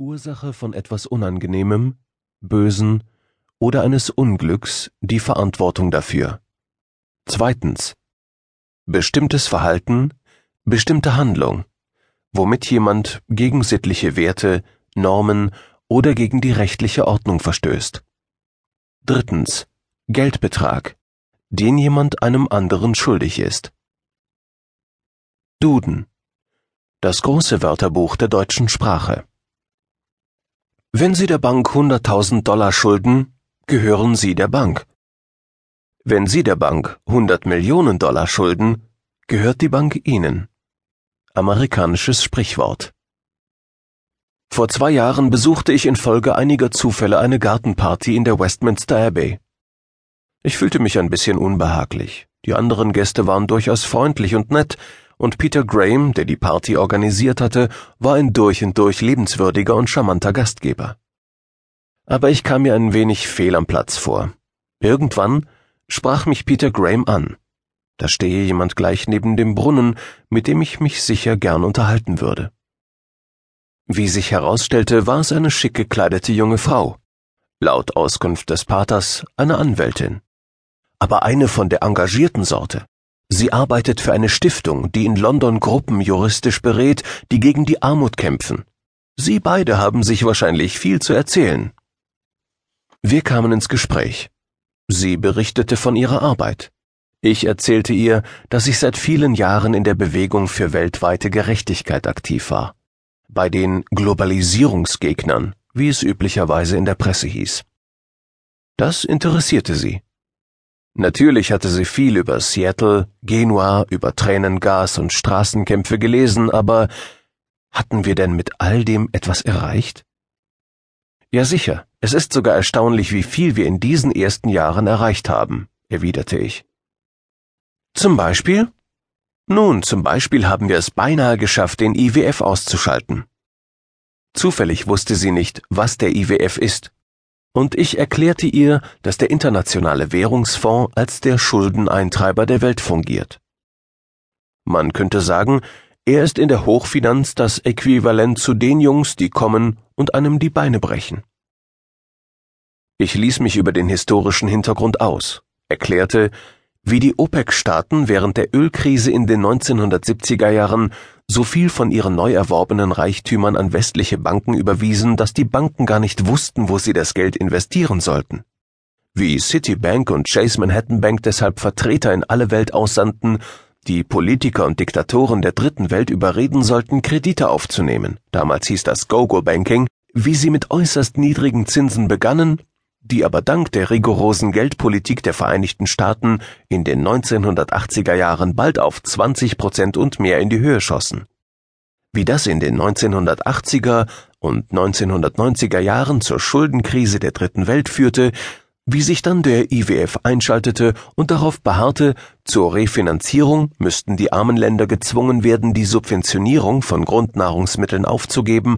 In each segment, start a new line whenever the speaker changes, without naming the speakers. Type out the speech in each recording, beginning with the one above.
Ursache von etwas Unangenehmem, Bösen oder eines Unglücks die Verantwortung dafür. Zweitens. Bestimmtes Verhalten, bestimmte Handlung, womit jemand gegen sittliche Werte, Normen oder gegen die rechtliche Ordnung verstößt. Drittens. Geldbetrag, den jemand einem anderen schuldig ist. Duden. Das große Wörterbuch der deutschen Sprache. Wenn Sie der Bank 100.000 Dollar schulden, gehören Sie der Bank. Wenn Sie der Bank 100 Millionen Dollar schulden, gehört die Bank Ihnen. Amerikanisches Sprichwort. Vor zwei Jahren besuchte ich infolge einiger Zufälle eine Gartenparty in der Westminster Abbey. Ich fühlte mich ein bisschen unbehaglich. Die anderen Gäste waren durchaus freundlich und nett, und Peter Graham, der die Party organisiert hatte, war ein durch und durch liebenswürdiger und charmanter Gastgeber. Aber ich kam mir ein wenig fehl am Platz vor. Irgendwann sprach mich Peter Graham an. Da stehe jemand gleich neben dem Brunnen, mit dem ich mich sicher gern unterhalten würde. Wie sich herausstellte, war es eine schick gekleidete junge Frau. Laut Auskunft des Paters eine Anwältin. Aber eine von der engagierten Sorte. Sie arbeitet für eine Stiftung, die in London Gruppen juristisch berät, die gegen die Armut kämpfen. Sie beide haben sich wahrscheinlich viel zu erzählen. Wir kamen ins Gespräch. Sie berichtete von ihrer Arbeit. Ich erzählte ihr, dass ich seit vielen Jahren in der Bewegung für weltweite Gerechtigkeit aktiv war. Bei den Globalisierungsgegnern, wie es üblicherweise in der Presse hieß. Das interessierte sie. Natürlich hatte sie viel über Seattle, Genua, über Tränengas und Straßenkämpfe gelesen, aber hatten wir denn mit all dem etwas erreicht? Ja sicher, es ist sogar erstaunlich, wie viel wir in diesen ersten Jahren erreicht haben, erwiderte ich. Zum Beispiel? Nun, zum Beispiel haben wir es beinahe geschafft, den IWF auszuschalten. Zufällig wusste sie nicht, was der IWF ist und ich erklärte ihr, dass der Internationale Währungsfonds als der Schuldeneintreiber der Welt fungiert. Man könnte sagen, er ist in der Hochfinanz das Äquivalent zu den Jungs, die kommen und einem die Beine brechen. Ich ließ mich über den historischen Hintergrund aus, erklärte, wie die OPEC-Staaten während der Ölkrise in den 1970er Jahren so viel von ihren neu erworbenen Reichtümern an westliche Banken überwiesen, dass die Banken gar nicht wussten, wo sie das Geld investieren sollten. Wie Citibank und Chase Manhattan Bank deshalb Vertreter in alle Welt aussandten, die Politiker und Diktatoren der dritten Welt überreden sollten, Kredite aufzunehmen. Damals hieß das Go-Go-Banking, wie sie mit äußerst niedrigen Zinsen begannen, die aber dank der rigorosen Geldpolitik der Vereinigten Staaten in den 1980er Jahren bald auf 20 Prozent und mehr in die Höhe schossen. Wie das in den 1980er und 1990er Jahren zur Schuldenkrise der Dritten Welt führte, wie sich dann der IWF einschaltete und darauf beharrte, zur Refinanzierung müssten die armen Länder gezwungen werden, die Subventionierung von Grundnahrungsmitteln aufzugeben,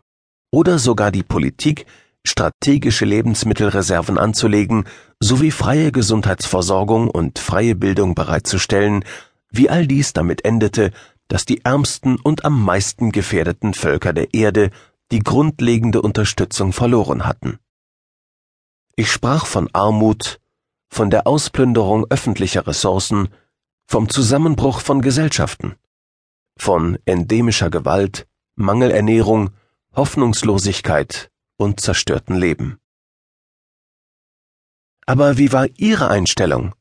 oder sogar die Politik strategische Lebensmittelreserven anzulegen sowie freie Gesundheitsversorgung und freie Bildung bereitzustellen, wie all dies damit endete, dass die ärmsten und am meisten gefährdeten Völker der Erde die grundlegende Unterstützung verloren hatten. Ich sprach von Armut, von der Ausplünderung öffentlicher Ressourcen, vom Zusammenbruch von Gesellschaften, von endemischer Gewalt, Mangelernährung, Hoffnungslosigkeit und zerstörten Leben. Aber wie war Ihre Einstellung?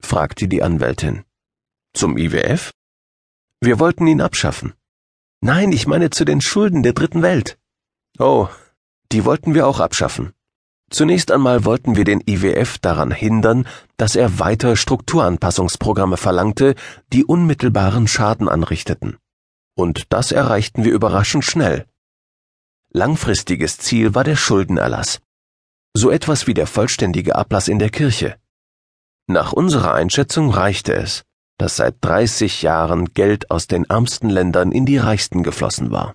fragte die Anwältin. Zum IWF? Wir wollten ihn abschaffen. Nein, ich meine zu den Schulden der dritten Welt. Oh, die wollten wir auch abschaffen. Zunächst einmal wollten wir den IWF daran hindern, dass er weiter Strukturanpassungsprogramme verlangte, die unmittelbaren Schaden anrichteten. Und das erreichten wir überraschend schnell. Langfristiges Ziel war der Schuldenerlass. So etwas wie der vollständige Ablass in der Kirche. Nach unserer Einschätzung reichte es, dass seit 30 Jahren Geld aus den ärmsten Ländern in die reichsten geflossen war.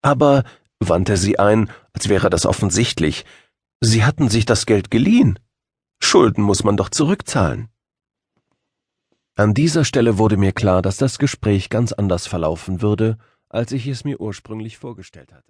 Aber, wandte sie ein, als wäre das offensichtlich, Sie hatten sich das Geld geliehen. Schulden muss man doch zurückzahlen. An dieser Stelle wurde mir klar, dass das Gespräch ganz anders verlaufen würde, als ich es mir ursprünglich vorgestellt hatte.